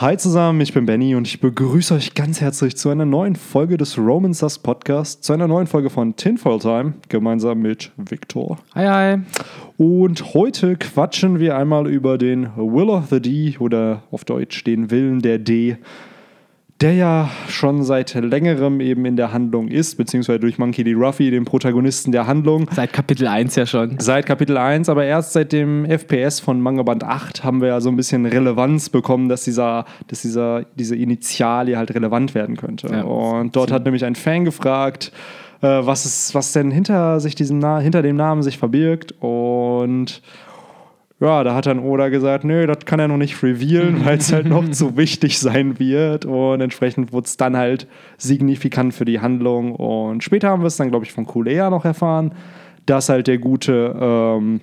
Hi zusammen, ich bin Benny und ich begrüße euch ganz herzlich zu einer neuen Folge des Roman Sus Podcast, zu einer neuen Folge von Tinfoil Time, gemeinsam mit Victor. Hi, hi. Und heute quatschen wir einmal über den Will of the D oder auf Deutsch den Willen der D der ja schon seit längerem eben in der Handlung ist, beziehungsweise durch Monkey D. Ruffy, den Protagonisten der Handlung. Seit Kapitel 1 ja schon. Seit Kapitel 1, aber erst seit dem FPS von Manga Band 8 haben wir ja so ein bisschen Relevanz bekommen, dass dieser, dass dieser, diese Initialie halt relevant werden könnte. Ja. Und dort hat nämlich ein Fan gefragt, äh, was, ist, was denn hinter sich diesem hinter dem Namen sich verbirgt. Und ja, da hat dann Oda gesagt, nö, das kann er noch nicht revealen, weil es halt noch zu wichtig sein wird. Und entsprechend wurde es dann halt signifikant für die Handlung. Und später haben wir es dann, glaube ich, von Kulea noch erfahren, dass halt der gute ähm,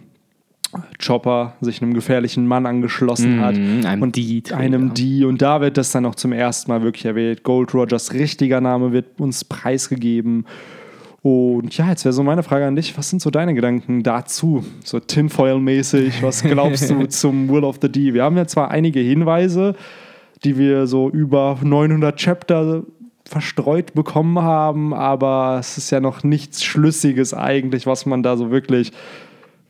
Chopper sich einem gefährlichen Mann angeschlossen hat. Mm, einem und D. Einem D. Und da wird das dann noch zum ersten Mal wirklich erwähnt. Gold Rogers richtiger Name wird uns preisgegeben. Und ja, jetzt wäre so meine Frage an dich. Was sind so deine Gedanken dazu? So Tinfoil-mäßig, was glaubst du zum Will of the D? Wir haben ja zwar einige Hinweise, die wir so über 900 Chapter verstreut bekommen haben, aber es ist ja noch nichts Schlüssiges eigentlich, was man da so wirklich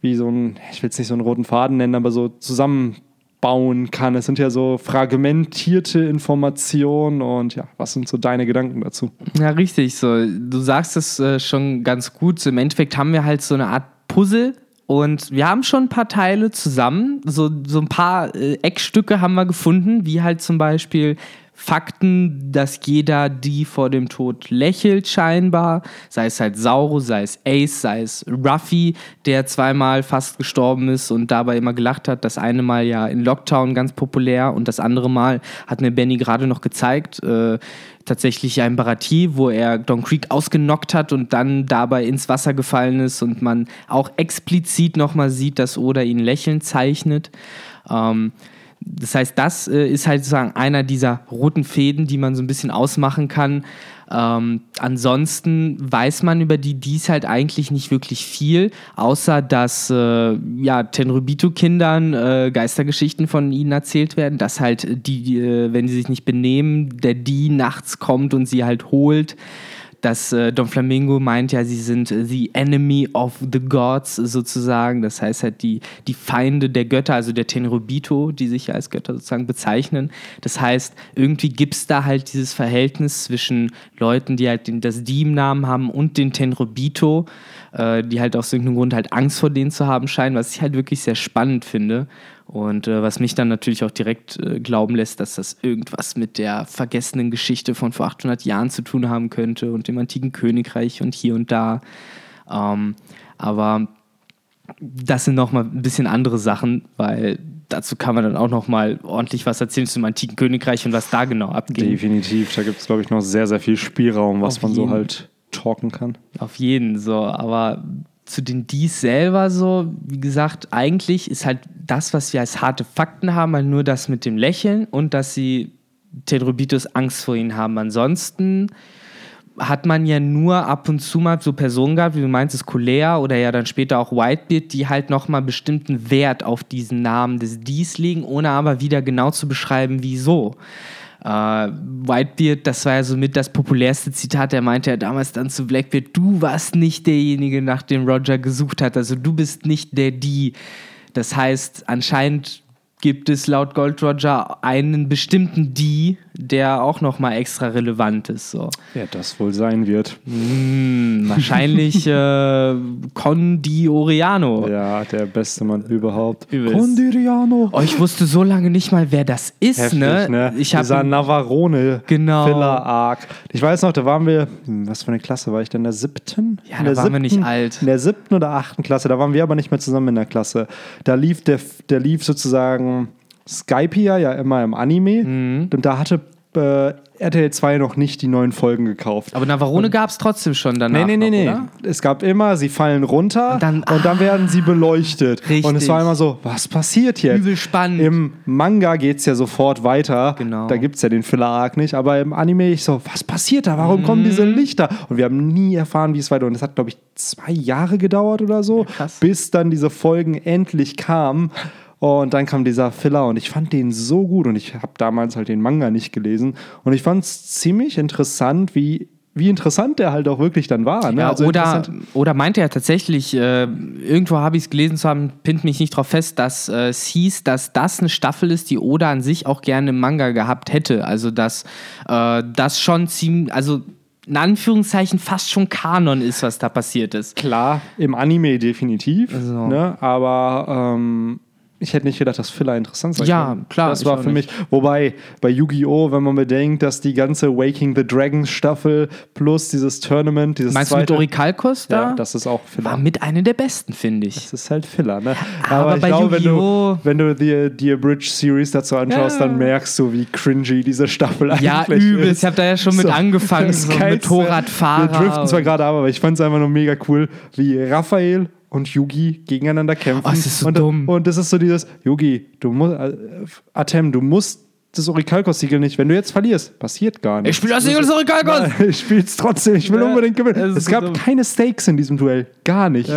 wie so ein, ich will es nicht so einen roten Faden nennen, aber so zusammen bauen kann. Es sind ja so fragmentierte Informationen und ja, was sind so deine Gedanken dazu? Ja, richtig. So, du sagst es äh, schon ganz gut. So, Im Endeffekt haben wir halt so eine Art Puzzle. Und wir haben schon ein paar Teile zusammen. So, so ein paar äh, Eckstücke haben wir gefunden, wie halt zum Beispiel Fakten, dass jeder die vor dem Tod lächelt scheinbar, sei es halt Sauro, sei es Ace, sei es Ruffy, der zweimal fast gestorben ist und dabei immer gelacht hat. Das eine Mal ja in Lockdown ganz populär und das andere Mal hat mir Benny gerade noch gezeigt, äh, tatsächlich ein Baratie, wo er Don Creek ausgenockt hat und dann dabei ins Wasser gefallen ist und man auch explizit nochmal sieht, dass Oda ihn lächelnd zeichnet. Ähm, das heißt, das äh, ist halt sozusagen einer dieser roten Fäden, die man so ein bisschen ausmachen kann. Ähm, ansonsten weiß man über die dies halt eigentlich nicht wirklich viel, außer dass äh, ja, Tenrubito-Kindern äh, Geistergeschichten von ihnen erzählt werden, dass halt die, äh, wenn sie sich nicht benehmen, der die nachts kommt und sie halt holt dass äh, Don Flamingo meint ja, sie sind äh, the enemy of the gods sozusagen. Das heißt halt die, die Feinde der Götter, also der Tenrobito, die sich ja als Götter sozusagen bezeichnen. Das heißt, irgendwie gibt es da halt dieses Verhältnis zwischen Leuten, die halt den, das Die-Namen haben und den Tenrobito, äh, die halt aus irgendeinem Grund halt Angst vor denen zu haben scheinen, was ich halt wirklich sehr spannend finde. Und äh, was mich dann natürlich auch direkt äh, glauben lässt, dass das irgendwas mit der vergessenen Geschichte von vor 800 Jahren zu tun haben könnte und dem antiken Königreich und hier und da. Ähm, aber das sind nochmal ein bisschen andere Sachen, weil dazu kann man dann auch nochmal ordentlich was erzählen zum antiken Königreich und was da genau abgeht. Definitiv, da gibt es, glaube ich, noch sehr, sehr viel Spielraum, was Auf man so halt talken kann. Auf jeden, so, aber zu den Dies selber so, wie gesagt, eigentlich ist halt das, was wir als harte Fakten haben, halt nur das mit dem Lächeln und dass sie Tedrobitus Angst vor ihnen haben. Ansonsten hat man ja nur ab und zu mal so Personen gehabt, wie du meinst, das Colea oder ja dann später auch Whitebeard, die halt nochmal bestimmten Wert auf diesen Namen des Dies legen, ohne aber wieder genau zu beschreiben, wieso. Uh, Whitebeard, das war ja somit das populärste Zitat. Er meinte ja damals dann zu Blackbeard: Du warst nicht derjenige, nach dem Roger gesucht hat. Also du bist nicht der die. Das heißt, anscheinend gibt es laut Gold Roger einen bestimmten Die, der auch nochmal extra relevant ist. So. Ja, das wohl sein wird. Hm, wahrscheinlich äh, Condioriano. Ja, der beste Mann überhaupt. Condiriano. Oh, ich wusste so lange nicht mal, wer das ist. Heftig, ne? ne? Ich Dieser Navarone genau. Filler Arc. Ich weiß noch, da waren wir, hm, was für eine Klasse war ich denn? In der siebten? Ja, in da waren siebten, wir nicht alt. In der siebten oder achten Klasse, da waren wir aber nicht mehr zusammen in der Klasse. Da lief der, der lief sozusagen Skypiea ja immer im Anime mhm. und da hatte äh, RTL 2 noch nicht die neuen Folgen gekauft. Aber Navarone gab es trotzdem schon danach. Nee, nee, nee, nee. Es gab immer, sie fallen runter und dann, und dann ah, werden sie beleuchtet. Richtig. Und es war immer so, was passiert jetzt? Übel spannend. Im Manga geht es ja sofort weiter. Genau. Da gibt es ja den Filler-Arc nicht. Aber im Anime ich so, was passiert da? Warum mhm. kommen diese Lichter? Und wir haben nie erfahren, wie es weiter. Und es hat, glaube ich, zwei Jahre gedauert oder so, ja, bis dann diese Folgen endlich kamen. Und dann kam dieser Filler und ich fand den so gut und ich habe damals halt den Manga nicht gelesen und ich fand es ziemlich interessant, wie wie interessant der halt auch wirklich dann war. Ne? Ja, Also oder, oder meinte er tatsächlich, äh, irgendwo habe ich es gelesen zu haben, pinnt mich nicht drauf fest, dass äh, es hieß, dass das eine Staffel ist, die Oda an sich auch gerne im Manga gehabt hätte. Also, dass äh, das schon ziemlich, also in Anführungszeichen fast schon Kanon ist, was da passiert ist. Klar, im Anime definitiv, Also. ne? aber ähm, ich hätte nicht gedacht, dass Filler interessant sein Ja, kann. klar, Das ich war für nicht. mich, wobei bei Yu-Gi-Oh!, wenn man bedenkt, dass die ganze Waking the Dragons Staffel plus dieses Tournament, dieses Meinst du mit zweite, Orikalkos da? ja, das ist auch Filler. war mit einer der besten, finde ich. Das ist halt Filler, ne? aber ich bei glaube, wenn du, Yu-Gi-Oh! wenn du die, die Abridged Series dazu anschaust, Ja. dann merkst du, wie cringy diese Staffel Ja, eigentlich übel. ist. Ich habe da ja schon mit angefangen, das so mit Motorradfahrer Wir driften zwar gerade ab, aber ich fand es einfach nur mega cool, wie Raphael und Yugi gegeneinander kämpfen. Oh, es ist so und, dumm. Und das ist so dieses, Yugi, du musst, äh, Atem, du musst das Orikalkos-Siegel nicht. Wenn du jetzt verlierst, passiert gar nichts. Ich spiele das Siegel des Orikalkos! Ich spiel's trotzdem, ich will Ja, unbedingt gewinnen. es Es so gab dumm. keine Stakes in diesem Duell. Gar nichts.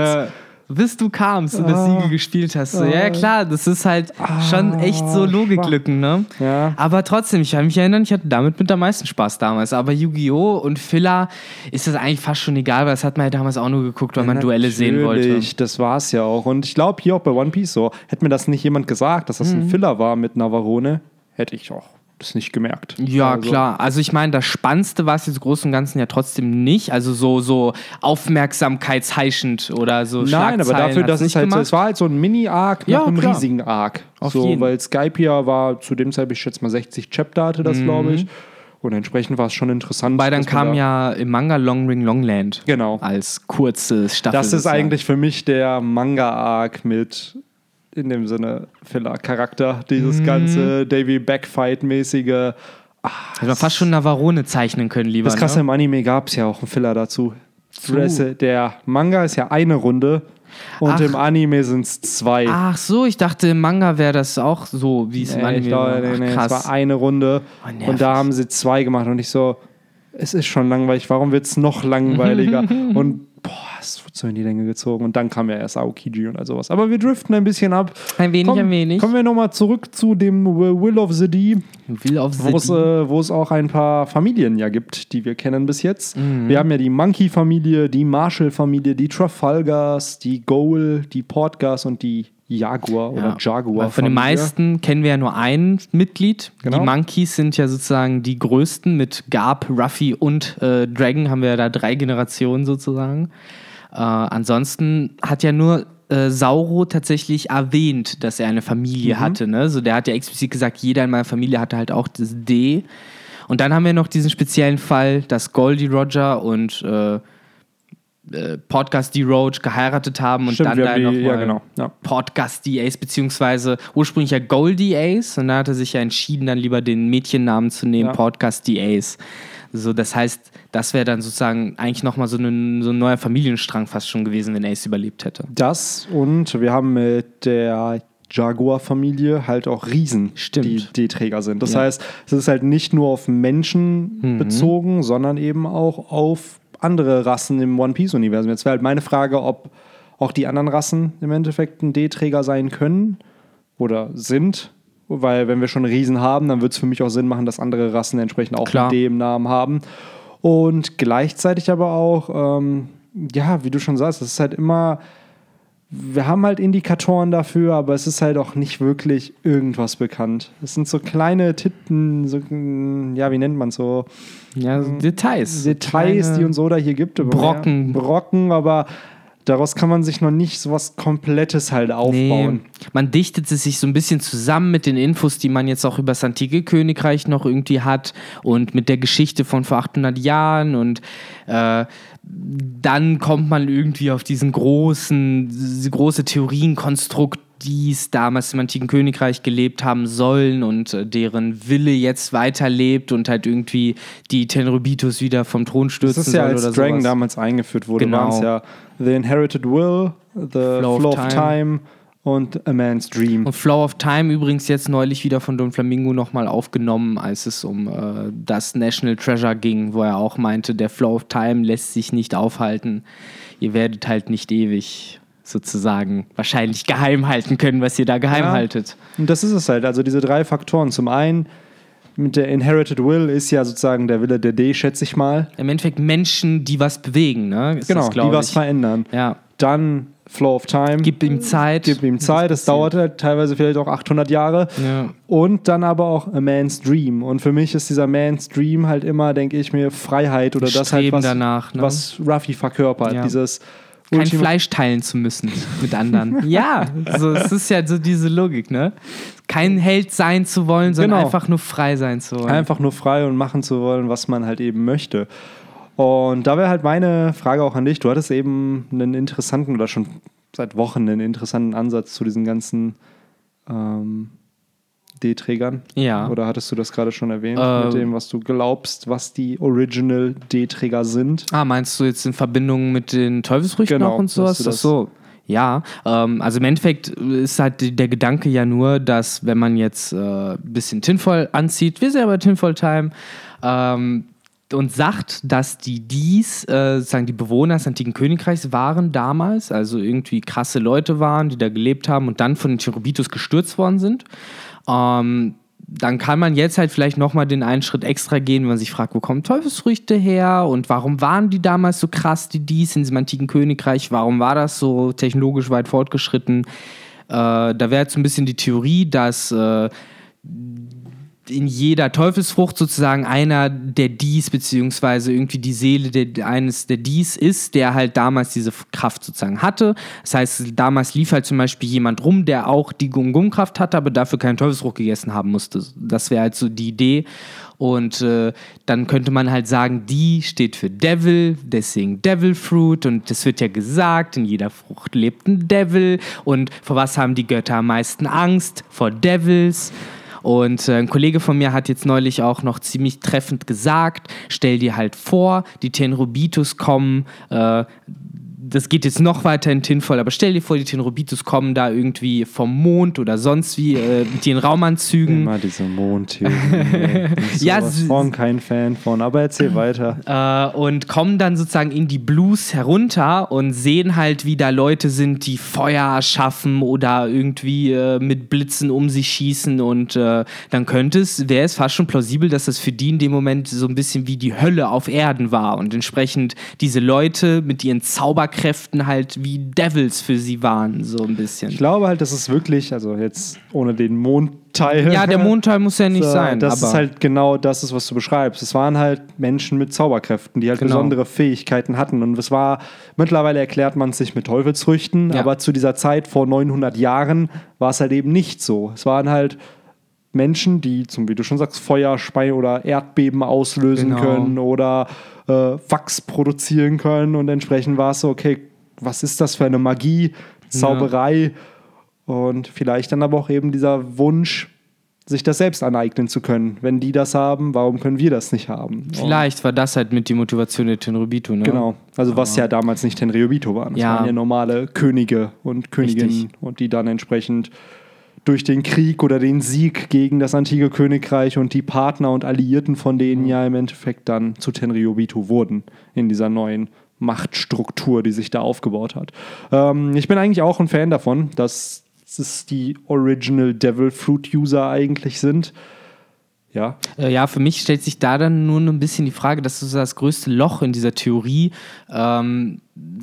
Bis du kamst und das Ah. Siegel gespielt hast. So, ja, klar, das ist halt schon echt so Ah, Logiklücken, ne? Ja. Aber trotzdem, ich kann mich erinnern, ich hatte damit mit am meisten Spaß damals. Aber Yu-Gi-Oh! und Filler ist das eigentlich fast schon egal, weil das hat man ja damals auch nur geguckt, weil man Duelle sehen wollte. Das war es ja auch. Und ich glaube, hier auch bei One Piece so, hätte mir das nicht jemand gesagt, dass das Mhm. ein Filler war mit Navarone, hätte ich auch das nicht gemerkt. Ja, Also, klar. Also ich meine, das Spannendste war es jetzt im Großen und Ganzen ja trotzdem nicht. Also so, so aufmerksamkeitsheischend oder so Nein, aber dafür, dass es halt es war halt so ein Mini-Arc nach Ja, einem klar. riesigen Arc. Auf so, jeden. weil Skypia war zu dem Zeitpunkt, ich schätze mal 60 Chapter hatte das, glaube ich. Und entsprechend war es schon interessant. Mhm. Wobei dann kam da- ja im Manga Long Ring Longland Genau. als kurzes Staffel. Das ist sozusagen. eigentlich für mich der Manga-Arc mit in dem Sinne Filler-Charakter. Dieses ganze Davy Backfight-mäßige. Hätte man fast schon Navarone zeichnen können, lieber. Das krasse ne? im Anime gab es ja auch einen Filler dazu. Das- Der Manga ist ja eine Runde und Ach. im Anime sind es zwei. Ach so, ich dachte, im Manga wäre das auch so, wie es im Nee, Anime ich glaube, war. nee, nee, es krass. war eine Runde Oh, und da haben sie zwei gemacht und ich so, es ist schon langweilig, warum wird es noch langweiliger? und es wird so in die Länge gezogen und dann kam ja erst Aokiji und all sowas. Aber wir driften ein bisschen ab. Ein wenig, Komm, ein wenig. Kommen wir nochmal zurück zu dem Will of the Dee, Will wo es, City. äh, wo es auch ein paar Familien ja gibt, die wir kennen bis jetzt. Mhm. Wir haben ja die Monkey-Familie, die Marshall-Familie, die Trafalgars, die Goal, die Portgas und die Jaguar oder Jaguar. Weil von den meisten kennen wir ja nur ein Mitglied. Genau. Die Monkeys sind ja sozusagen die größten. Mit Garb, Ruffy und äh, Dragon haben wir ja da drei Generationen sozusagen. Äh, ansonsten hat ja nur äh, Sauro tatsächlich erwähnt, dass er eine Familie Mhm. hatte. Ne? So, der hat ja explizit gesagt, jeder in meiner Familie hatte halt auch das D. Und dann haben wir noch diesen speziellen Fall, dass Goldie Roger und äh, äh, Podcast D. Roach geheiratet haben und Stimmt, dann da noch die, ja genau. Ja. Podcast Ace, beziehungsweise ursprünglich ja Goldie Ace und dann hat er sich ja entschieden, dann lieber den Mädchennamen zu nehmen, Ja. Podcast Ace. So, das heißt, das wäre dann sozusagen eigentlich nochmal so, ein- so ein neuer Familienstrang fast schon gewesen, wenn Ace überlebt hätte. Das und wir haben mit der Jaguar-Familie halt auch Riesen, Stimmt. die D-Träger sind. Das Ja. heißt, es ist halt nicht nur auf Menschen bezogen, sondern eben auch auf andere Rassen im One Piece-Universum. Jetzt wäre halt meine Frage, ob auch die anderen Rassen im Endeffekt ein D-Träger sein können oder sind. Weil wenn wir schon Riesen haben, dann wird es für mich auch Sinn machen, dass andere Rassen entsprechend auch Klar. einen D im Namen haben. Und gleichzeitig aber auch, ähm, ja, wie du schon sagst, es ist halt immer, wir haben halt Indikatoren dafür, aber es ist halt auch nicht wirklich irgendwas bekannt. Es sind so kleine Titten, so, mm, ja, wie nennt man so? Ja, so Details. Details, Kleine- die uns Oda hier gibt. Brocken. Ja, Brocken, aber daraus kann man sich noch nicht so was Komplettes halt aufbauen. Nee, man dichtet es sich so ein bisschen zusammen mit den Infos, die man jetzt auch über das antike Königreich noch irgendwie hat und mit der Geschichte von vor 800 Jahren und äh, dann kommt man irgendwie auf diesen großen, diese große Theorienkonstrukt, die es damals im antiken Königreich gelebt haben sollen und äh, deren Wille jetzt weiterlebt und halt irgendwie die Tenrybitos wieder vom Thron stürzen Das ist ja soll als oder Dragon sowas. damals eingeführt wurde, Genau. waren es ja The Inherited Will, The Flow, Flow of of, Time. Time. und A Man's Dream. Und Flow of Time übrigens jetzt neulich wieder von Don Flamingo nochmal aufgenommen, als es um äh, das National Treasure ging, wo er auch meinte, der Flow of Time lässt sich nicht aufhalten. Ihr werdet halt nicht ewig sozusagen wahrscheinlich geheim halten können, was ihr da geheim Ja. haltet. Und das ist es halt. Also diese drei Faktoren. Zum einen, mit der Inherited Will ist ja sozusagen der Wille der D, schätze ich mal. Im Endeffekt Menschen, die was bewegen, ne? Ist Genau, das, die glaub was ich. verändern. Ja. Dann Flow of Time. Gib ihm Zeit. Gib ihm Zeit. Das passiert. dauert halt teilweise vielleicht auch 800 Jahre. Ja. Und dann aber auch A Man's Dream. Und für mich ist dieser Man's Dream halt immer, denke ich mir, Freiheit oder das halt, Streben was, danach, ne? was Ruffy verkörpert. Ja. Dieses Kein Ultima- Fleisch teilen zu müssen mit anderen. ja, so, es ist ja so diese Logik, ne? Kein Held sein zu wollen, sondern Genau. einfach nur frei sein zu wollen. einfach nur frei und machen zu wollen, was man halt eben möchte. Und da wäre halt meine Frage auch an dich. Du hattest eben einen interessanten oder schon seit Wochen einen interessanten Ansatz zu diesen ganzen ähm, D-Trägern. Ja. Oder hattest du das gerade schon erwähnt Ähm. mit dem, was du glaubst, was die Original D-Träger sind? Ah, meinst du jetzt in Verbindung mit den Teufelsfrüchten Genau, auch und sowas? Ach das- so. Ja, ähm, also im Endeffekt ist halt der Gedanke ja nur, dass wenn man jetzt äh, ein bisschen Tinfoil anzieht, wir sind ja bei Tinfoil Time, ähm, und sagt, dass die dies, äh, sozusagen die Bewohner des antiken Königreichs waren damals, also irgendwie krasse Leute waren, die da gelebt haben und dann von den Cherubitus gestürzt worden sind. Ähm, dann kann man jetzt halt vielleicht nochmal den einen Schritt extra gehen, wenn man sich fragt, wo kommen Teufelsfrüchte her und warum waren die damals so krass, die dies in diesem antiken Königreich, warum war das so technologisch weit fortgeschritten? Äh, da wäre jetzt so ein bisschen die Theorie, dass äh, in jeder Teufelsfrucht sozusagen einer der Dies, beziehungsweise irgendwie die Seele der, eines der Dies ist, der halt damals diese Kraft sozusagen hatte. Das heißt, damals lief halt zum Beispiel jemand rum, der auch die Gum-Gum-Kraft hatte, aber dafür keine Teufelsfrucht gegessen haben musste. Das wäre halt so die Idee. Und äh, dann könnte man halt sagen, die steht für Devil, deswegen Devil Fruit. Und es wird ja gesagt, in jeder Frucht lebt ein Devil. Und vor was haben die Götter am meisten Angst? Vor Devils. Und äh, ein Kollege von mir hat jetzt neulich auch noch ziemlich treffend gesagt, stell dir halt vor, die Tenrobitus kommen, äh, das geht jetzt noch weiter in Tinfoil, aber stell dir vor, die Tenrobitus kommen da irgendwie vom Mond oder sonst wie äh, mit ihren Raumanzügen. Immer diese ey. Bin ich Ja, von kein Fan von. Aber erzähl weiter. äh, und kommen dann sozusagen in die Blues herunter und sehen halt, wie da Leute sind, die Feuer erschaffen oder irgendwie äh, mit Blitzen um sich schießen und äh, dann könnte es, wäre es fast schon plausibel, dass das für die in dem Moment so ein bisschen wie die Hölle auf Erden war und entsprechend diese Leute mit ihren Zauberkräften halt wie Devils für sie waren, so ein bisschen. Ich glaube halt, das ist wirklich, also jetzt ohne den Mondteil. Ja, der Mondteil muss ja nicht So, sein. Das ist halt genau das, ist, was du beschreibst. Es waren halt Menschen mit Zauberkräften, die halt Genau. besondere Fähigkeiten hatten. Und es war, mittlerweile erklärt man es sich mit Teufelsfrüchten, Ja. aber zu dieser Zeit vor 900 Jahren war es halt eben nicht so. Es waren halt Menschen, die, zum, wie du schon sagst, Feuer, Spei oder Erdbeben auslösen Genau. können oder äh, Wachs produzieren können. Und entsprechend war es so, okay, was ist das für eine Magie, Zauberei? Und vielleicht dann aber auch eben dieser Wunsch, sich das selbst aneignen zu können. Wenn die das haben, warum können wir das nicht haben? Vielleicht war das halt mit die Motivation der Tenrobito, ne? Genau. Also was ja damals nicht Tenryobito waren. Das Ja. waren ja normale Könige und Königinnen Richtig. und die dann entsprechend durch den Krieg oder den Sieg gegen das antike Königreich und die Partner und Alliierten von denen Mhm. ja im Endeffekt dann zu Tenryobito wurden in dieser neuen Machtstruktur, die sich da aufgebaut hat. Ähm, ich bin eigentlich auch ein Fan davon, dass es die Original Devil Fruit User eigentlich sind. Ja, Äh, Ja, für mich stellt sich da dann nur ein bisschen die Frage, das ist das größte Loch in dieser Theorie. Ähm,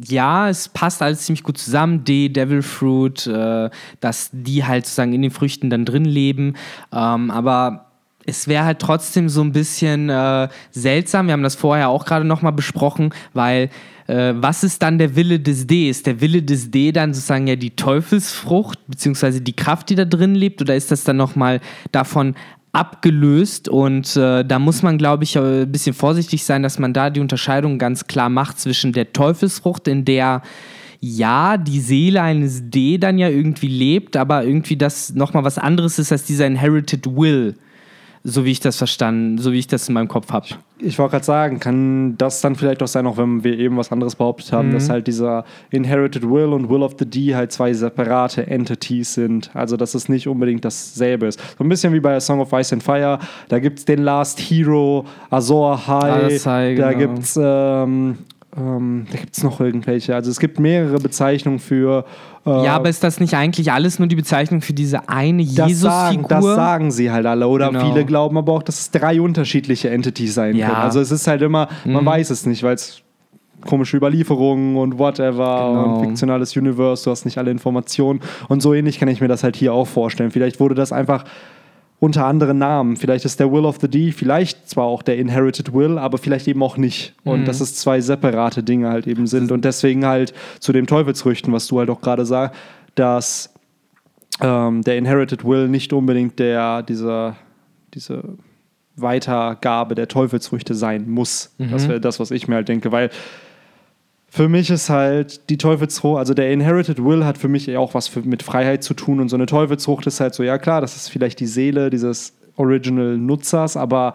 ja, es passt alles ziemlich gut zusammen. D, Devil Fruit, äh, dass die halt sozusagen in den Früchten dann drin leben. Ähm, aber es wäre halt trotzdem so ein bisschen äh, seltsam. Wir haben das vorher auch gerade nochmal besprochen, weil äh, was ist dann der Wille des D? Ist der Wille des D dann sozusagen ja die Teufelsfrucht, beziehungsweise die Kraft, die da drin lebt? Oder ist das dann nochmal davon abgelöst und äh, da muss man, glaube ich, äh, ein bisschen vorsichtig sein, dass man da die Unterscheidung ganz klar macht zwischen der Teufelsfrucht, in der ja die Seele eines D dann ja irgendwie lebt, aber irgendwie das nochmal was anderes ist als dieser Inherited Will, so wie ich das verstanden, so wie ich das in meinem Kopf habe. Ich wollte gerade sagen, kann das dann vielleicht auch sein, auch wenn wir eben was anderes behauptet haben, dass halt dieser Inherited Will und Will of the D halt zwei separate Entities sind. Also, dass es nicht unbedingt dasselbe ist. So ein bisschen wie bei A Song of Ice and Fire. Da gibt es den Last Hero, Azor High. Ahai, da genau. gibt es ähm, ähm, da gibt es noch irgendwelche. Also es gibt mehrere Bezeichnungen für. Äh, ja, aber ist das nicht eigentlich alles nur die Bezeichnung für diese eine Jesus-Figur? das sagen sie halt alle. Oder Genau. viele glauben aber auch, dass es drei unterschiedliche Entities sein Ja. können. Also es ist halt immer, man Mhm. weiß es nicht, weil es komische Überlieferungen und whatever Genau. und fiktionales Universe, du hast nicht alle Informationen. Und so ähnlich kann ich mir das halt hier auch vorstellen. Vielleicht wurde das einfach unter anderen Namen. Vielleicht ist der Will of the D, vielleicht zwar auch der Inherited Will, aber vielleicht eben auch nicht. Und Mhm. dass es zwei separate Dinge halt eben sind. Und deswegen halt zu dem Teufelsrüchten, was du halt auch gerade sagst, dass ähm, der Inherited Will nicht unbedingt der, dieser, diese Weitergabe der Teufelsfrüchte sein muss. Das wäre das, was ich mir halt denke, weil für mich ist halt die Teufelsfrucht, also der Inherited Will hat für mich auch was für, mit Freiheit zu tun und so eine Teufelsfrucht ist halt so, ja klar, das ist vielleicht die Seele dieses Original Nutzers, aber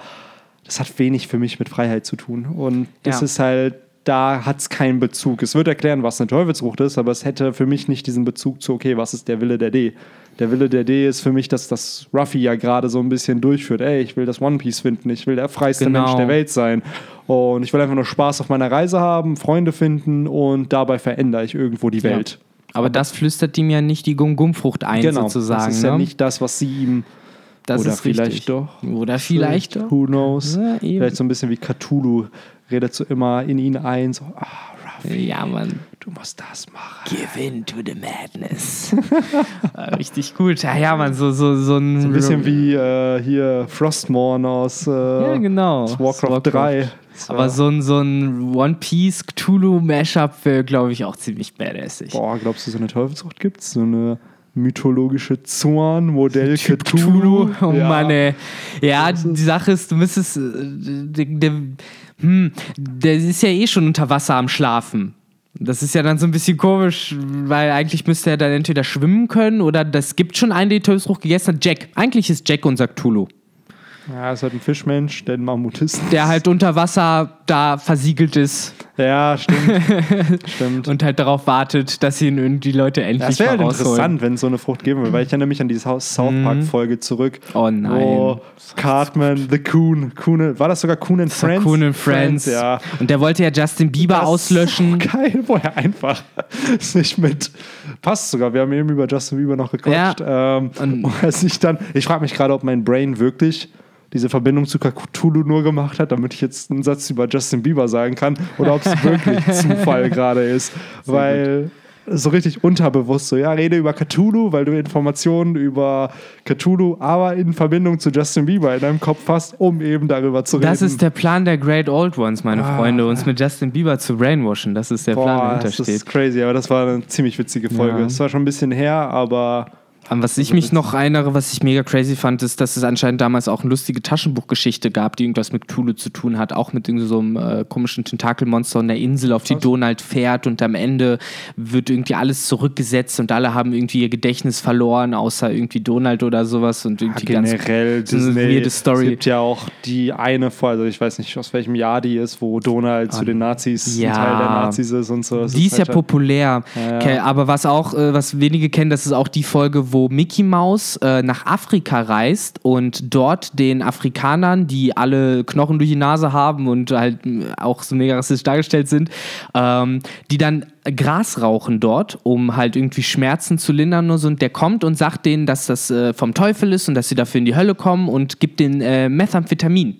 das hat wenig für mich mit Freiheit zu tun und das Ja. ist halt, da hat es keinen Bezug. Es wird erklären, was eine Teufelsfrucht ist, aber es hätte für mich nicht diesen Bezug zu, okay, was ist der Wille der D? Der Wille der D ist für mich, dass das Ruffy ja gerade so ein bisschen durchführt. Ey, ich will das One Piece finden, ich will der freiste Genau. Mensch der Welt sein. Und ich will einfach nur Spaß auf meiner Reise haben, Freunde finden und dabei verändere ich irgendwo die Welt. Aber das flüstert ihm ja nicht die Gum-Gum-Frucht ein, sozusagen. Das ist ne? ja nicht das, was sie ihm. das oder vielleicht richtig. doch. Oder vielleicht doch. Who knows? Ja, vielleicht so ein bisschen wie Cthulhu. Redet so immer in ihn ein, so, ah, Ruffy, Ja, Mann. du musst das machen. Give in to the madness. Äh, Richtig gut. Ja, ja, Mann, so, so, so ein. So ein bisschen wie äh, hier Frostmourne aus, äh, Ja, genau. aus Warcraft 3. Das war- Aber so ein, so ein One Piece Cthulhu Mashup wäre, glaube ich, auch ziemlich badassig. Boah, glaubst du, so eine Teufelsfrucht gibt es? So eine mythologische Zorn, Modell Cthulhu? Oh Ja. Mann, ey. Ja, die Sache ist, du müsstest. äh, Der, der, hm, der ist ja eh schon unter Wasser am Schlafen. Das ist ja dann so ein bisschen komisch, weil eigentlich müsste er dann entweder schwimmen können oder das gibt schon einen, der Teufelsfrucht gegessen hat. Jack. Eigentlich ist Jack unser Cthulhu. Ja, ist halt ein Fischmensch, der ein Mammut ist. Der halt unter Wasser da versiegelt ist Ja, stimmt. stimmt. und halt darauf wartet, dass ihn irgendwie Leute endlich Das wäre halt interessant, wenn es so eine Frucht geben würde, weil ich erinnere mich an die South South Park-Folge zurück. Oh nein. Wo Cartman, The Coon, Coon, war das sogar Coon and Friends? Coon and Friends. ja. Und der wollte ja Justin Bieber Das auslöschen. Ist so geil, wo er einfach sich mit. Passt sogar, wir haben eben über Justin Bieber noch gequatscht. Ähm, Und- und er sich dann. Ich frage mich gerade, ob mein Brain wirklich diese Verbindung zu Cthulhu nur gemacht hat, damit ich jetzt einen Satz über Justin Bieber sagen kann, oder ob es wirklich Zufall gerade ist. weil so richtig unterbewusst so, ja, rede über Cthulhu, weil du Informationen über Cthulhu, aber in Verbindung zu Justin Bieber in deinem Kopf hast, um eben darüber zu reden. Das ist der Plan der Great Old Ones, meine Ah. Freunde, uns mit Justin Bieber zu brainwashen. Das ist der Plan, der Boah, dahinter das ist crazy, aber das war eine ziemlich witzige Folge. Ja. Es war schon ein bisschen her, aber An was ich mich noch erinnere, was ich mega crazy fand, ist, dass es anscheinend damals auch eine lustige Taschenbuchgeschichte gab, die irgendwas mit Cthulhu zu tun hat, auch mit irgendwie so einem äh, komischen Tentakelmonster on der Insel, auf die Donald fährt und am Ende wird irgendwie alles zurückgesetzt und alle haben irgendwie ihr Gedächtnis verloren, außer irgendwie Donald oder sowas und irgendwie ganz generell eine Disney. weirde Story. Es gibt ja auch die eine Folge, also ich weiß nicht, aus welchem Jahr die ist, wo Donald zu den Nazis ja. ein Teil der Nazis ist und so. Das Die ist ja halt- populär. Ja, ja. Okay, aber was auch, äh, was wenige kennen, das ist auch die Folge, wo Mickey Mouse äh, nach Afrika reist und dort den Afrikanern, die alle Knochen durch die Nase haben und halt äh, auch so mega rassistisch dargestellt sind, ähm, die dann Gras rauchen dort, um halt irgendwie Schmerzen zu lindern und so. Und der kommt und sagt denen, dass das äh, vom Teufel ist und dass sie dafür in die Hölle kommen und gibt den äh, Methamphetamin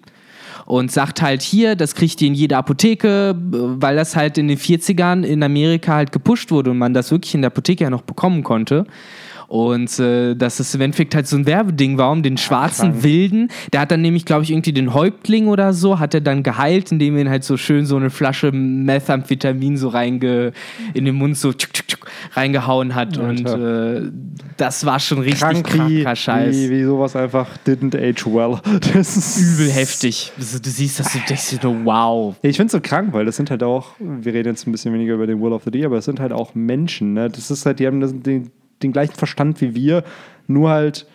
und sagt halt hier, das kriegt ihr in jeder Apotheke, weil das halt in den 40ern in Amerika halt gepusht wurde und man das wirklich in der Apotheke ja noch bekommen konnte. Und äh, dass es im Endeffekt halt so ein Werbeding war um den schwarzen krank. Wilden. Der hat dann nämlich, glaube ich, irgendwie den Häuptling oder so, hat er dann geheilt, indem er ihn halt so schön so eine Flasche Methamphetamin so reinge in den Mund so tschuk, tschuk, tschuk, reingehauen hat. Und äh, das war schon richtig krank wie, kranker Scheiß. wie, wie sowas einfach didn't age well. Das ist Übel heftig. Also, du siehst das, du denkst dir nur, wow. Ich finde es so krank, weil das sind halt auch, wir reden jetzt ein bisschen weniger über den Will of the Day, aber es sind halt auch Menschen. Ne? Das ist halt, die haben das, den, den gleichen Verstand wie wir, nur halt,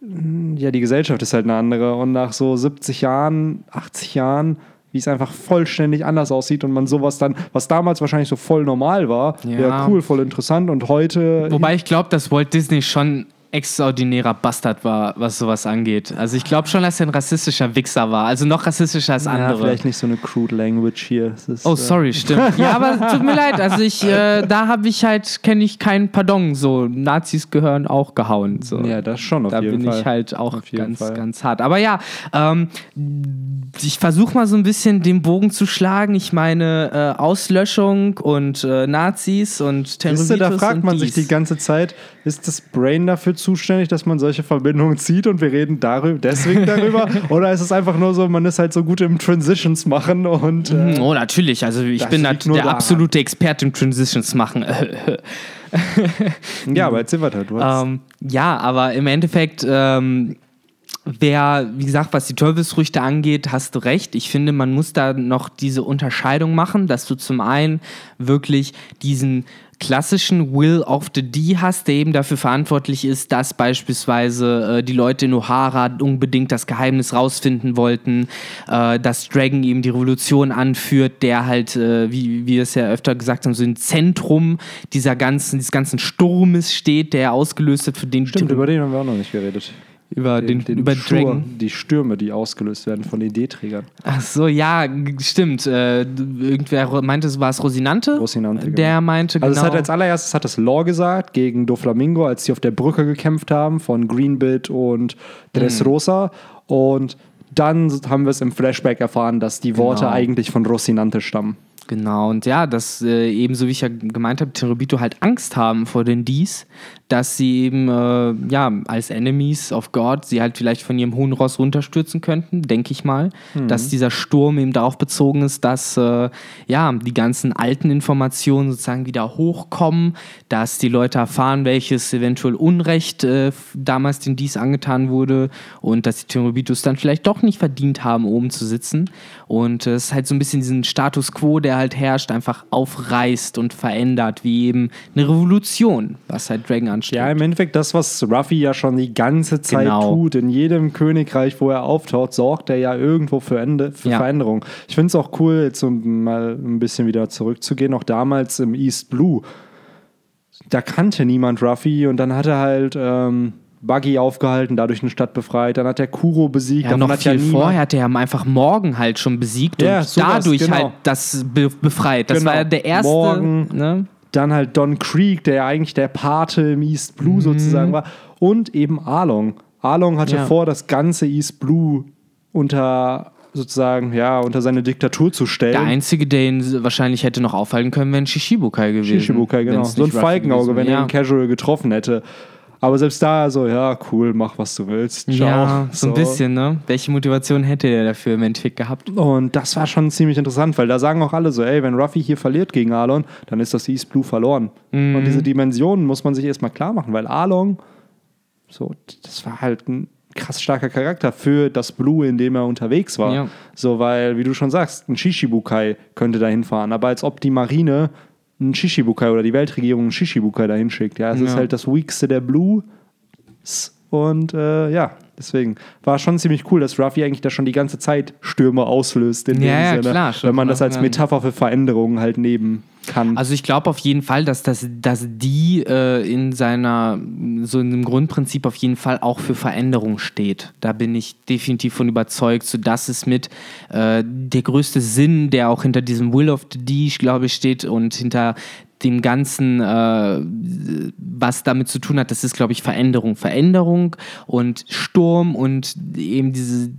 mh, ja, die Gesellschaft ist halt eine andere. Und nach so 70 Jahren, 80 Jahren, wie es einfach vollständig anders aussieht und man sowas dann, was damals wahrscheinlich so voll normal war, Ja. ja, cool, voll interessant und heute. Wobei ich glaube, dass Walt Disney schon extraordinärer Bastard war, was sowas angeht. Also ich glaube schon, dass er ein rassistischer Wichser war. Also noch rassistischer als andere. Ja, vielleicht nicht so eine crude Language hier. Ist, oh, sorry, äh stimmt. ja, aber tut mir leid. Also ich, äh, da habe ich halt, kenne ich kein Pardon. So, Nazis gehören auch gehauen. So. Ja, das schon auf da jeden Fall. Da bin ich halt auch ganz, ganz hart. Aber ja, ähm, ich versuche mal so ein bisschen den Bogen zu schlagen. Ich meine, äh, Auslöschung und äh, Nazis und Terrorismus. Da fragt man sich die ganze Zeit, ist das Brain dafür zuständig, dass man solche Verbindungen zieht und wir reden darüber, deswegen darüber? Oder ist es einfach nur so, man ist halt so gut im Transitions machen und. Äh, oh, natürlich. Also ich bin der daran. absolute Experte im Transitions machen. ja, aber erzähl weiter. Du ähm, ja, aber im Endeffekt. Ähm, Wer, wie gesagt, was die Teufelsfrüchte angeht, hast du recht. Ich finde, man muss da noch diese Unterscheidung machen, dass du zum einen wirklich diesen klassischen Will of the D hast, der eben dafür verantwortlich ist, dass beispielsweise äh, die Leute in O'Hara unbedingt das Geheimnis rausfinden wollten, äh, dass Dragon eben die Revolution anführt, der halt, äh, wie, wie wir es ja öfter gesagt haben, so im Zentrum dieser ganzen, dieses ganzen Sturmes steht, der ausgelöst wird, für den Stimmt, über den haben wir auch noch nicht geredet über den, den, über Stur, Dragon. Die Stürme, die ausgelöst werden von Ideeträgern. Ach so, ja, stimmt. Äh, irgendwer meinte, war es Rosinante? Rosinante, Der genau. meinte, Also, es hat genau als allererstes hat das Law gesagt gegen Doflamingo, als sie auf der Brücke gekämpft haben von Greenbit und Dressrosa. Mhm. Und dann haben wir es im Flashback erfahren, dass die Worte genau. eigentlich von Rosinante stammen. Genau, und ja, dass äh, ebenso wie ich ja gemeint habe, Terubito halt Angst haben vor den Dies, dass sie eben äh, ja als Enemies of God sie halt vielleicht von ihrem hohen Ross runterstürzen könnten, denke ich mal. Mhm. Dass dieser Sturm eben darauf bezogen ist, dass äh, ja die ganzen alten Informationen sozusagen wieder hochkommen, dass die Leute erfahren, welches eventuell Unrecht äh, damals den Dies angetan wurde und dass die Terubitos dann vielleicht doch nicht verdient haben, oben zu sitzen. Und es ist halt so ein bisschen diesen Status quo, der halt herrscht, einfach aufreißt und verändert, wie eben eine Revolution, was halt Dragon anstrebt. Ja, im Endeffekt das, was Ruffy ja schon die ganze Zeit genau. tut. In jedem Königreich, wo er auftaucht, sorgt er ja irgendwo für, Ende, für ja. Veränderung. Ich finde es auch cool, jetzt um mal ein bisschen wieder zurückzugehen, auch damals im East Blue. Da kannte niemand Ruffy und dann hat er halt. Ähm, Buggy aufgehalten, dadurch eine Stadt befreit. Dann hat er Kuro besiegt. Ja, noch viel ja vorher hat er einfach Morgen halt schon besiegt ja, und sowas, dadurch genau. halt das befreit. Das genau. war der erste. Morgen, ne? Dann halt Don Creek, der ja eigentlich der Pate im East Blue mhm. sozusagen war. Und eben Arlong. Arlong hatte ja. vor, das ganze East Blue unter sozusagen ja unter seine Diktatur zu stellen. Der einzige, der ihn wahrscheinlich hätte noch aufhalten können, wäre ein Shishibukai gewesen. Shishibukai, genau. So ein Falkenauge, wenn er ihn casual getroffen hätte. Aber selbst da so, ja, cool, mach was du willst. Ciao. Ja, so, so, ein bisschen, ne? Welche Motivation hätte er dafür im Endeffekt gehabt? Und das war schon ziemlich interessant, weil da sagen auch alle so, ey, wenn Ruffy hier verliert gegen Arlon, dann ist das East Blue verloren. Mhm. Und diese Dimensionen muss man sich erstmal klar machen, weil Arlong, so, das war halt ein krass starker Charakter für das Blue, in dem er unterwegs war. Ja. So, weil, wie du schon sagst, ein Shishibukai könnte da hinfahren. Aber als ob die Marine einen Shishibukai oder die Weltregierung einen Shishibukai dahin schickt. Ja, es ja. ist halt das Weakste der Blues. Und äh, ja, deswegen war schon ziemlich cool, dass Ruffy eigentlich da schon die ganze Zeit Stürme auslöst. In ja, dem ja, klar. Wenn man das als Metapher für Veränderungen halt nehmen kann. Also ich glaube auf jeden Fall, dass, das, dass die äh, in seiner, so in dem Grundprinzip auf jeden Fall auch für Veränderung steht. Da bin ich definitiv von überzeugt, so dass es mit äh, der größte Sinn, der auch hinter diesem Will of the D, glaube ich, steht und hinter dem Ganzen, äh, was damit zu tun hat, das ist, glaube ich, Veränderung. Veränderung und Sturm und eben diese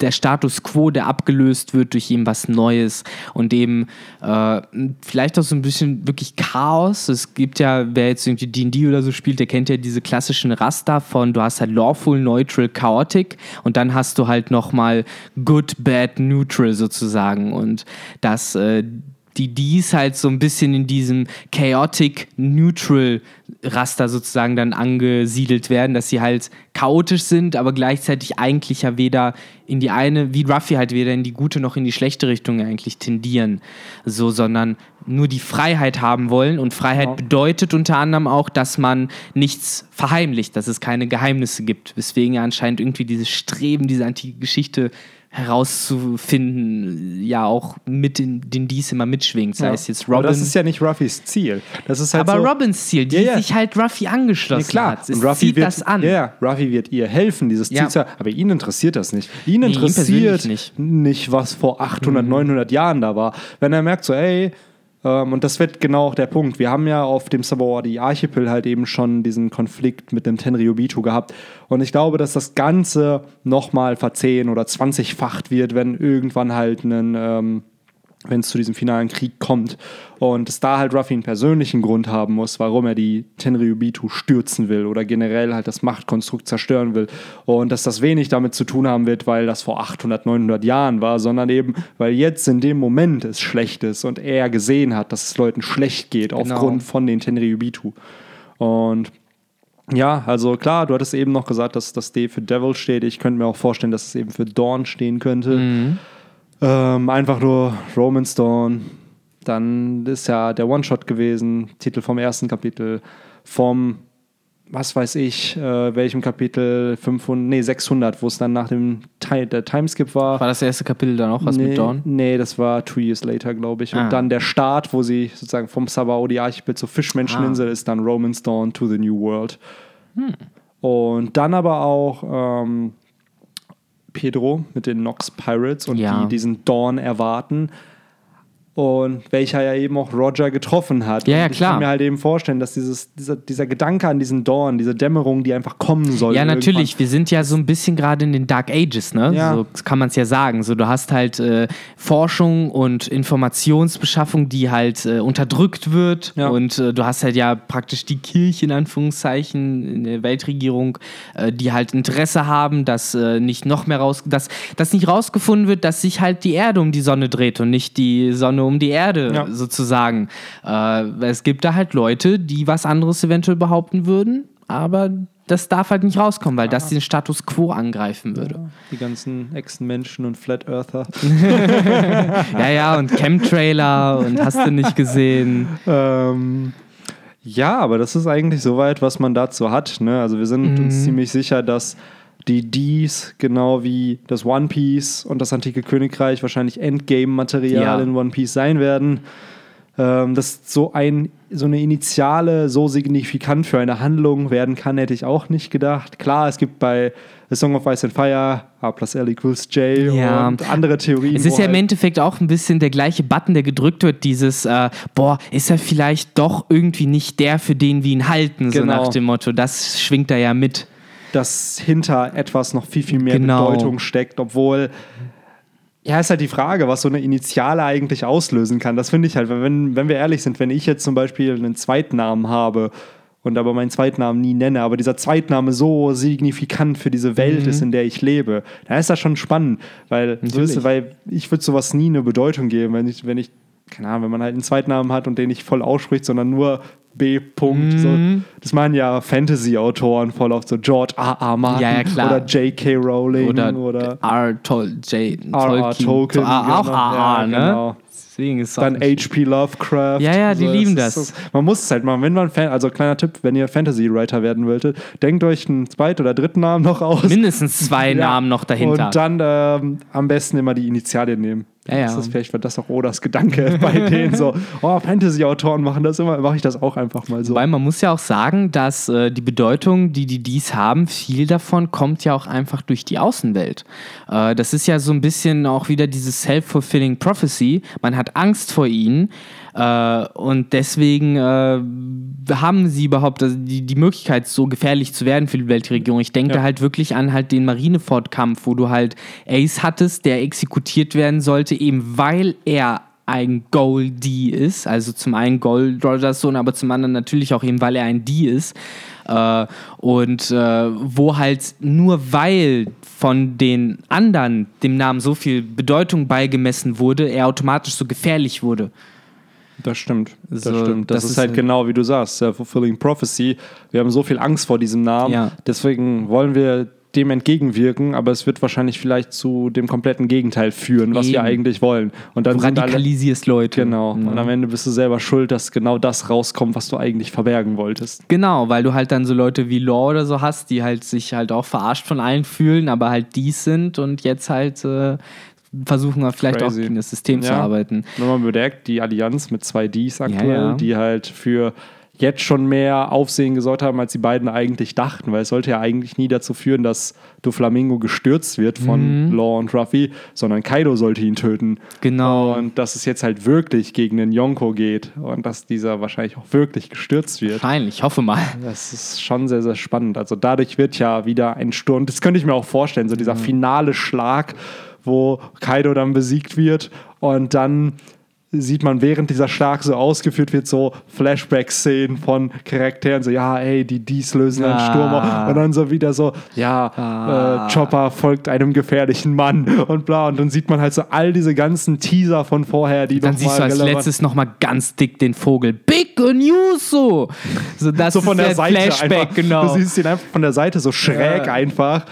der Status quo, der abgelöst wird durch eben was Neues und eben äh, vielleicht auch so ein bisschen wirklich Chaos. Es gibt ja, wer jetzt irgendwie D&D oder so spielt, der kennt ja diese klassischen Raster von, du hast halt Lawful, Neutral, Chaotic und dann hast du halt nochmal Good, Bad, Neutral sozusagen und das äh, die dies halt so ein bisschen in diesem chaotic neutral Raster sozusagen dann angesiedelt werden, dass sie halt chaotisch sind, aber gleichzeitig eigentlich ja weder in die eine, wie Ruffy halt weder in die gute noch in die schlechte Richtung eigentlich tendieren. So, sondern nur die Freiheit haben wollen. Und Freiheit Ja. bedeutet unter anderem auch, dass man nichts verheimlicht, dass es keine Geheimnisse gibt. Weswegen ja anscheinend irgendwie dieses Streben, diese antike Geschichte herauszufinden, ja auch mit den, den dies immer mitschwingt. Sei Ja. es jetzt Aber Robin. das ist ja nicht Ruffys Ziel. Das ist halt aber so, Robins Ziel, die ja. sich halt Ruffy angeschlossen Ja, klar, hat. Es und Ruffy zieht wird, das an. Ja, ja, Ruffy wird ihr helfen, dieses Ziel Ja. zu aber ihn interessiert das nicht. Ihn Nee, ihn interessiert persönlich nicht. nicht. Mhm. was vor 800, 900 Jahren da war. Wenn er merkt so, ey, und das wird genau auch der Punkt. Wir haben ja auf dem Sabaody Archipel halt eben schon diesen Konflikt mit dem Tenryubitu gehabt. Und ich glaube, dass das Ganze nochmal verzehn- oder 20-facht wird, wenn irgendwann halt ein, ähm, wenn es zu diesem finalen Krieg kommt. Und es da halt Ruffy einen persönlichen Grund haben muss, warum er die Tenryubitu stürzen will oder generell halt das Machtkonstrukt zerstören will. Und dass das wenig damit zu tun haben wird, weil das vor 800, 900 Jahren war, sondern eben, weil jetzt in dem Moment es schlecht ist und er gesehen hat, dass es Leuten schlecht geht Genau. aufgrund von den Tenryubitu. Und ja, also klar, du hattest eben noch gesagt, dass das D für Devil steht. Ich könnte mir auch vorstellen, dass es eben für Dawn stehen könnte. Mhm. Ähm, einfach nur Roman's Dawn. Dann ist ja der One-Shot gewesen, Titel vom ersten Kapitel, vom, was weiß ich, äh, welchem Kapitel, 500, nee, 600, wo es dann nach dem Ti- der Timeskip war. War das erste Kapitel dann auch was nee, mit Dawn? Nee, das war Two Years Later, glaube ich. Und Ah. dann der Start, wo sie sozusagen vom Sabaody Archipel zur Fischmenscheninsel Ah. ist, dann Roman's Dawn to the New World. Hm. Und dann aber auch ähm, Pedro mit den Nox Pirates und Ja. die diesen Dawn erwarten. Und welcher ja eben auch Roger getroffen hat. Ja, ja, ich klar. kann mir halt eben vorstellen, dass dieses, dieser, dieser Gedanke an diesen Dawn, diese Dämmerung, die einfach kommen soll. Ja, irgendwann. natürlich. Wir sind ja so ein bisschen gerade in den Dark Ages, ne? Ja. So kann man es ja sagen. So, du hast halt äh, Forschung und Informationsbeschaffung, die halt äh, unterdrückt wird. Ja. Und äh, du hast halt ja praktisch die Kirche in Anführungszeichen in der Weltregierung, äh, die halt Interesse haben, dass äh, nicht noch mehr raus, dass, dass nicht rausgefunden wird, dass sich halt die Erde um die Sonne dreht und nicht die Sonne um die Erde Ja. sozusagen. Äh, es gibt da halt Leute, die was anderes eventuell behaupten würden, aber das darf halt nicht rauskommen, weil das den Status quo angreifen würde. Die ganzen Echsenmenschen und Flat Earther. Ja, ja, und Chemtrailer und hast du nicht gesehen. Ähm, ja, aber das ist eigentlich soweit, was man dazu hat. Ne? Also wir sind Mhm. uns ziemlich sicher, dass die Ds, genau wie das One Piece und das antike Königreich, wahrscheinlich Endgame-Material Ja. in One Piece sein werden. Ähm, dass so, ein, so eine Initiale so signifikant für eine Handlung werden kann, hätte ich auch nicht gedacht. Klar, es gibt bei The Song of Ice and Fire A plus L equals J Ja. und andere Theorien. Es ist ja im halt- Endeffekt auch ein bisschen der gleiche Button, der gedrückt wird, dieses, äh, boah, ist er vielleicht doch irgendwie nicht der, für den wir ihn halten, so Genau. nach dem Motto. Das schwingt da ja mit. Dass hinter etwas noch viel, viel mehr Genau. Bedeutung steckt, obwohl. Ja, ist halt die Frage, was so eine Initiale eigentlich auslösen kann. Das finde ich halt, wenn, wenn wir ehrlich sind, wenn ich jetzt zum Beispiel einen Zweitnamen habe und aber meinen Zweitnamen nie nenne, aber dieser Zweitname so signifikant für diese Welt ist, in der ich lebe, dann ist das schon spannend, weil, so ist, weil ich würde sowas nie eine Bedeutung geben, wenn ich, wenn ich, keine Ahnung, wenn man halt einen Zweitnamen hat und den nicht voll ausspricht, sondern nur B. Punkt. So. Das machen ja Fantasy-Autoren voll oft so George R. R. Martin Ja, ja, oder J.K. Rowling Oder, oder, R. Tol J. R. R. Tolkien. Ah, auch genau. AA, Ja, ne? genau. Dann H.P. Lovecraft. Ja, ja, die es lieben das. so- man muss es halt machen. Wenn man Fan, also kleiner Tipp, wenn ihr Fantasy-Writer werden wolltet, denkt euch einen zweiten oder dritten Namen noch aus. mindestens zwei Ja. Namen noch dahinter. Und dann ähm, am besten immer die Initialien nehmen. Ja, ja. Das ist vielleicht war das auch Odas Gedanke bei denen so. Oh, Fantasy-Autoren machen das immer, mache ich das auch einfach mal so. Wobei man muss ja auch sagen, dass äh, die Bedeutung, die die dies haben, viel davon kommt ja auch einfach durch die Außenwelt. Äh, das ist ja so ein bisschen auch wieder dieses self-fulfilling prophecy. Man hat Angst vor ihnen äh, und deswegen äh, haben sie überhaupt also die, die Möglichkeit, so gefährlich zu werden für die Weltregierung. Ich denke Ja. halt wirklich an halt den Marineford-Kampf, wo du halt Ace hattest, der exekutiert werden sollte, eben weil er ein Gold-D ist, also zum einen Gold Rogers Sohn, aber zum anderen natürlich auch eben, weil er ein D ist. Äh, und äh, wo halt nur weil von den anderen dem Namen so viel Bedeutung beigemessen wurde, er automatisch so gefährlich wurde. Das stimmt. Das So, stimmt. Das, das ist ist halt halt- genau wie du sagst, Self-Fulfilling Prophecy. Wir haben so viel Angst vor diesem Namen. Ja. Deswegen wollen wir dem entgegenwirken, aber es wird wahrscheinlich vielleicht zu dem kompletten Gegenteil führen, was wir Eben. eigentlich wollen. Und dann Du sind alle, radikalisierst Leute. Genau. Und am Ende bist du selber schuld, dass genau das rauskommt, was du eigentlich verbergen wolltest. Genau, weil du halt dann so Leute wie Law oder so hast, die halt sich halt auch verarscht von allen fühlen, aber halt dies sind und jetzt halt äh, versuchen wir vielleicht Crazy. auch gegen das System zu Ja. arbeiten. Wenn man bedenkt, die Allianz mit zwei Ds aktuell, ja. die halt für jetzt schon mehr Aufsehen gesorgt haben, als die beiden eigentlich dachten, weil es sollte ja eigentlich nie dazu führen, dass Doflamingo gestürzt wird von Law und Ruffy, sondern Kaido sollte ihn töten. Genau. Und dass es jetzt halt wirklich gegen den Yonko geht und dass dieser wahrscheinlich auch wirklich gestürzt wird. Wahrscheinlich, ich hoffe mal. Das ist schon sehr, sehr spannend. Also dadurch wird ja wieder ein Sturm. Das könnte ich mir auch vorstellen, so dieser finale Schlag, wo Kaido dann besiegt wird und dann sieht man, während dieser Schlag so ausgeführt wird, so Flashback-Szenen von Charakteren, so, ja, ey, die dies lösen einen Ah. Sturm und dann so wieder so, ja, Ah. äh, Chopper folgt einem gefährlichen Mann und bla. Und dann sieht man halt so all diese ganzen Teaser von vorher, die Dann siehst du als letztes nochmal ganz dick den Vogel. Big News so. So, das so von ist der Seite Flashback, einfach. genau. Du siehst ihn einfach von der Seite so schräg Ja. einfach.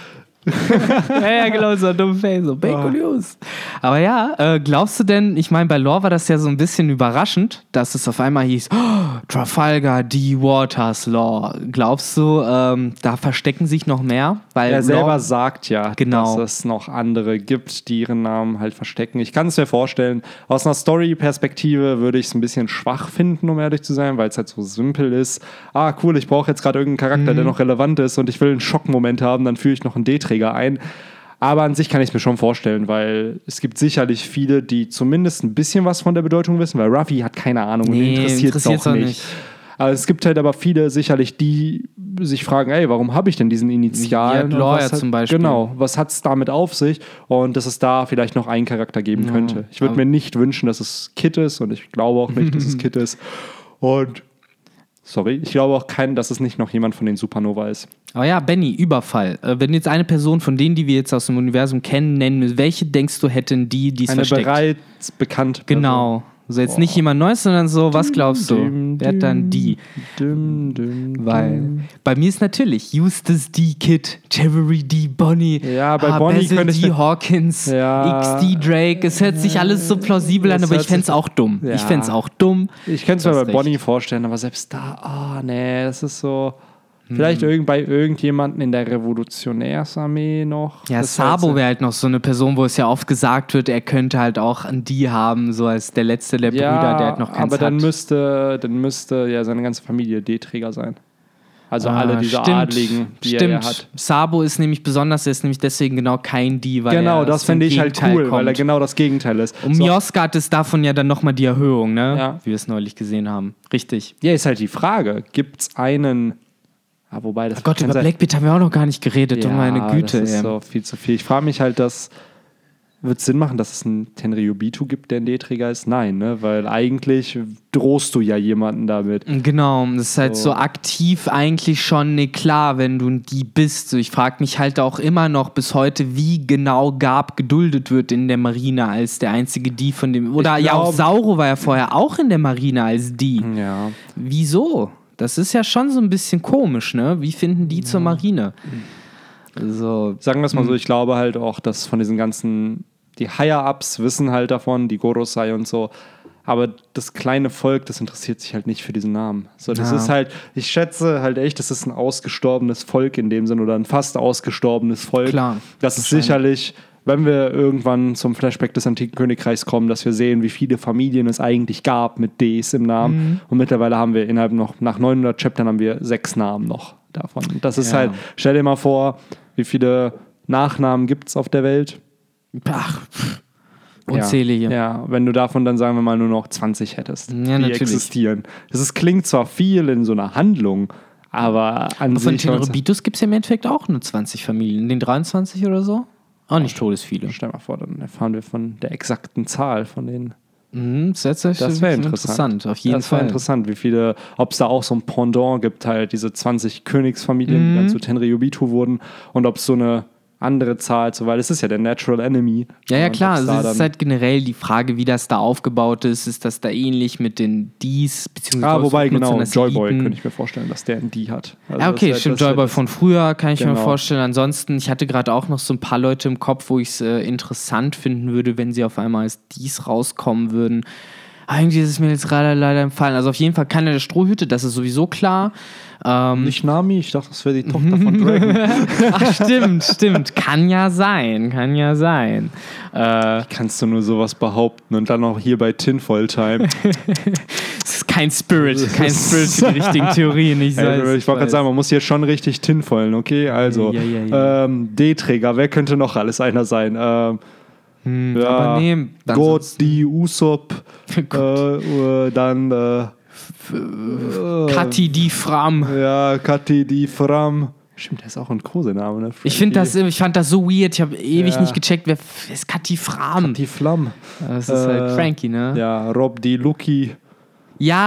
Ja, ja, genau, so ein dummer Face, so Big Ah. News. Aber ja, äh, glaubst du denn, ich meine, bei Lore war das ja so ein bisschen überraschend, dass es auf einmal hieß, oh, Trafalgar, D. Waters Law. Glaubst du, ähm, da verstecken sich noch mehr? Weil Er selber Law- sagt ja, Genau. dass es noch andere gibt, die ihren Namen halt verstecken. Ich kann es mir vorstellen. Aus einer Story-Perspektive würde ich es ein bisschen schwach finden, um ehrlich zu sein, weil es halt so simpel ist. Ah, cool, ich brauche jetzt gerade irgendeinen Charakter, Mhm. der noch relevant ist und ich will einen Schockmoment haben, dann führe ich noch einen D-Träger ein. Aber an sich kann ich es mir schon vorstellen, weil es gibt sicherlich viele, die zumindest ein bisschen was von der Bedeutung wissen, weil Ruffy hat keine Ahnung und Nee, ihn interessiert es auch nicht. nicht. Aber es gibt halt aber viele sicherlich, die sich fragen, ey, warum habe ich denn diesen Initialen? Ja, Und Lawyer zum Beispiel. Genau, was hat es damit auf sich? Und dass es da vielleicht noch einen Charakter geben Ja, könnte. Ich würde mir nicht wünschen, dass es Kit ist und ich glaube auch nicht, dass es Kit ist. Und sorry, ich glaube auch keinen, dass es nicht noch jemand von den Supernova ist. Aber ja, Benny, Überfall. Äh, wenn jetzt eine Person von denen, die wir jetzt aus dem Universum kennen, nennen welche denkst du hätten die, die es Eine versteckt? bereits bekannte Person. Genau. Also jetzt nicht jemand Neues, sondern so, was glaubst du? Dim, Wer hat dann die? Dim, dim, Weil bei mir ist natürlich Eustace D. Kid, Jerry D. Bonnie, Ja, bei Bonnie Basil könnte D. Hawkins, Ja. XD Drake. Es hört sich alles so plausibel an, Es aber ich fände es auch dumm. Ja. Ich fände es auch dumm. Ich könnte es mir bei recht. Bonnie vorstellen, aber selbst da, ah, nee, das ist so. Hm. Vielleicht irgend, bei irgendjemanden in der Revolutionärsarmee noch. Ja, Das Sabo wäre halt noch so eine Person, wo es ja oft gesagt wird, er könnte halt auch an die haben, so als der letzte der ja, Brüder, der halt noch keins aber dann hat. müsste, dann müsste ja seine ganze Familie D-Träger sein. Also alle Ah, diese stimmt, Adligen, die stimmt. er hat. Sabo ist nämlich besonders, er ist nämlich deswegen genau kein D, weil Genau, er das finde ich halt Gegenteil cool, weil er kommt. genau das Gegenteil ist. Und So, Mioska ist davon ja dann nochmal die Erhöhung, ne? Ja. Wie wir es neulich gesehen haben. Richtig. ja, ist halt die Frage, gibt es einen. Ah, wobei das Oh Gott, über sein- Blackbeard haben wir auch noch gar nicht geredet, oh meine Güte. Das ist so viel zu viel. Ich frage mich halt, dass. Wird es Sinn machen, dass es einen Tenryubitu gibt, der ein D-Träger ist? Nein, ne? Weil eigentlich drohst du ja jemanden damit. Genau, das ist halt So. so aktiv eigentlich schon, ne, klar, wenn du die bist. So, ich frage mich halt auch immer noch bis heute, wie genau Gab geduldet wird in der Marine als der einzige die von dem. Oder Ich ja, auch glaub- Sauro war ja vorher auch in der Marine als die. Ja. Wieso? Das ist ja schon so ein bisschen komisch, ne? Wie finden die zur Marine? So, Sagen wir es mal Hm. so, ich glaube halt auch, dass von diesen ganzen, die Higher-Ups wissen halt davon, die Gorosei und so. Aber das kleine Volk, das interessiert sich halt nicht für diesen Namen. So, das Ja. ist halt, ich schätze halt echt, das ist ein ausgestorbenes Volk in dem Sinn oder ein fast ausgestorbenes Volk. Klar, Das ist sicherlich, wenn wir irgendwann zum Flashback des antiken Königreichs kommen, dass wir sehen, wie viele Familien es eigentlich gab mit Ds im Namen. Mhm. Und mittlerweile haben wir innerhalb noch, nach 900 Chaptern haben wir sechs Namen noch davon. Und Das ist Ja. halt, stell dir mal vor, wie viele Nachnamen gibt es auf der Welt? ach, unzählige. Ja, ja, wenn du davon dann sagen wir mal nur noch 20 hättest, Ja, die natürlich. existieren. Das ist, klingt zwar viel in so einer Handlung, aber an Aber von sich... Teneribitus gibt es ja im Endeffekt auch nur 20 Familien. Den 23 oder so? Auch nicht todesviele. Stell mal vor, dann erfahren wir von der exakten Zahl von den Mhm, das wäre Das wäre interessant. Auf jeden das wäre Fall. interessant, wie viele, ob es da auch so ein Pendant gibt, halt diese 20 Königsfamilien, die Mhm. dann zu Tenryubitu wurden und ob es so eine andere zahlt, so, weil es ist ja der Natural Enemy. Ja, ja, klar. Also es ist halt generell die Frage, wie das da aufgebaut ist. Ist das da ähnlich mit den Ds, beziehungsweise Ah, wobei, genau, Joyboy könnte ich mir vorstellen, dass der ein D hat. Also Ja, okay, wär- stimmt. Joyboy das- von früher kann ich mir Genau. vorstellen. Ansonsten, ich hatte gerade auch noch so ein paar Leute im Kopf, wo ich es äh, interessant finden würde, wenn sie auf einmal als dies rauskommen würden. Irgendwie ist es mir jetzt gerade leider empfallen. Also auf jeden Fall keine der Strohhüte, das ist sowieso klar. Ähm, Nicht Nami, ich dachte, das wäre die Tochter von Dragon. ach, stimmt, stimmt. Kann ja sein, kann ja sein. Äh, Kannst du nur sowas behaupten und dann auch hier bei Tinfoil Time. es ist kein Spirit, kein Spirit für die richtigen Theorien. Ich, Also, ich wollte gerade sagen, man muss hier schon richtig tinfoilen, okay? Also, Ja, ja, ja. Ähm, D-Träger, wer könnte noch alles einer sein? Ähm, Hm, ja, aber nee, dann Gott, die Usopp, äh, äh, dann äh, Kathi die Fram. ja, Kathi, die Fram. Stimmt, der ist auch ein Kosename, ne? Ich, find das, ich fand das so weird. Ich habe ewig Ja. nicht gecheckt, wer ist Kathi Fram? Die Flam. Das ist halt Äh, Frankie, ne? Ja, Ja, Rob, die Lucky.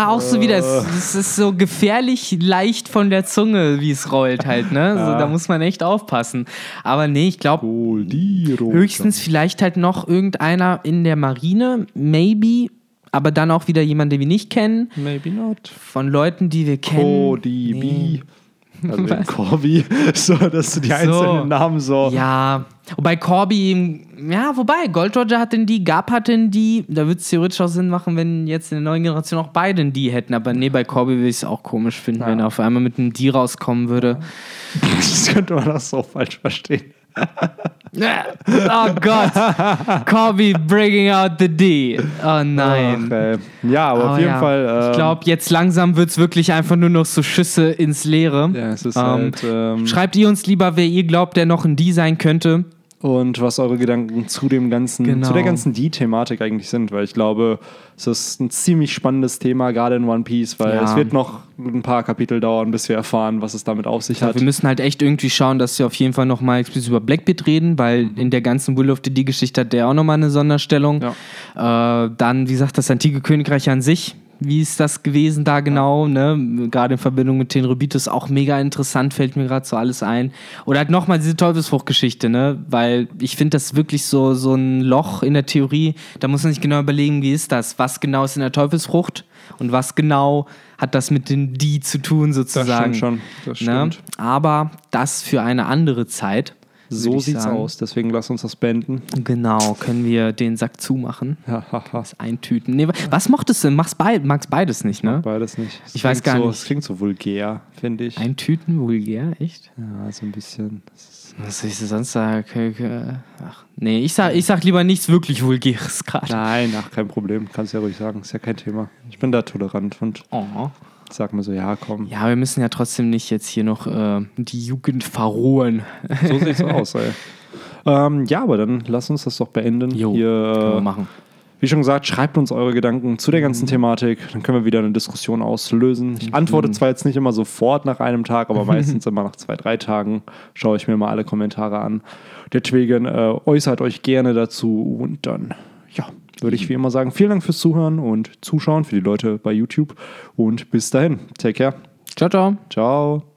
Auch so wieder. Äh. Es, es ist so gefährlich leicht von der Zunge, wie es rollt halt, ne? So, Ja. da muss man echt aufpassen. Aber nee, ich glaube, höchstens vielleicht halt noch irgendeiner in der Marine, maybe. Aber dann auch wieder jemand, den wir nicht kennen. Maybe not. Von Leuten, die wir kennen. Cody Nee. B. Also den Corby. So, dass du die einzelnen Namen so. Ja, wobei Corby, ja, wobei, Gold Roger hat den die, Gab hat den die. Da würde es theoretisch auch Sinn machen, wenn jetzt in der neuen Generation auch beide die hätten. Aber nee, bei Corby würde ich es auch komisch finden, wenn er auf einmal mit einem die rauskommen würde. Das könnte man auch so falsch verstehen. Oh Gott, Corby bringing out the D. Oh nein. Ach, ey. ja, aber, Aber auf jeden ja, Fall. Ähm, ich glaube, jetzt langsam wird es wirklich einfach nur noch so Schüsse ins Leere. Ja, es ist Ähm, halt. Ähm, Schreibt ihr uns lieber, wer ihr glaubt, der noch ein D sein könnte. Und was eure Gedanken zu dem ganzen, Genau. zu der ganzen Die-Thematik eigentlich sind, weil ich glaube, es ist ein ziemlich spannendes Thema, gerade in One Piece, weil Ja. es wird noch ein paar Kapitel dauern, bis wir erfahren, was es damit auf sich Ja, hat. wir müssen halt echt irgendwie schauen, dass wir auf jeden Fall nochmal explizit über Blackbeard reden, weil in der ganzen Will of the D-Geschichte hat der auch nochmal eine Sonderstellung. Äh, dann, wie gesagt, das antike Königreich an sich. Wie ist das gewesen da genau? Ne? Gerade in Verbindung mit Tenrybitus auch mega interessant, fällt mir gerade so alles ein. Oder halt nochmal diese Teufelsfruchtgeschichte, ne? Weil ich finde das wirklich so, so ein Loch in der Theorie. Da muss man sich genau überlegen, wie ist das? Was genau ist in der Teufelsfrucht? Und was genau hat das mit den Die zu tun, das sozusagen? stimmt schon. Das Ne? stimmt. Aber das für eine andere Zeit. So sieht's sagen. aus. Deswegen lass uns das beenden. Genau, können wir den Sack zumachen. Das eintüten. Nee, was mochtest du? Machst beid, magst beides nicht, ne? Beides nicht. Es Ich weiß gar so, nicht. Es klingt so vulgär, finde ich. Eintüten, vulgär, echt? Ja, so ein bisschen. Das Was soll ich sonst sagen? Ach, nee, ich sag, ich sag lieber nichts wirklich Vulgäres gerade. Nein, ach, kein Problem. Kannst ja ruhig sagen. Ist ja kein Thema. Ich bin da tolerant und Oh. Sag mir so, ja, komm. Ja, wir müssen ja trotzdem nicht jetzt hier noch äh, die Jugend verrohen. So sieht's aus, ey. Ähm, ja, aber dann lass uns das doch beenden. Jo, Hier, Können wir äh, machen. wie schon gesagt, schreibt uns eure Gedanken zu der ganzen Thematik. Dann können wir wieder eine Diskussion auslösen. Ich antworte zwar jetzt nicht immer sofort nach einem Tag, aber meistens immer nach zwei, drei Tagen schaue ich mir mal alle Kommentare an. Deswegen äh, äußert euch gerne dazu und dann, würde ich wie immer sagen, vielen Dank fürs Zuhören und Zuschauen für die Leute bei YouTube und bis dahin. Take care. Ciao, ciao. Ciao.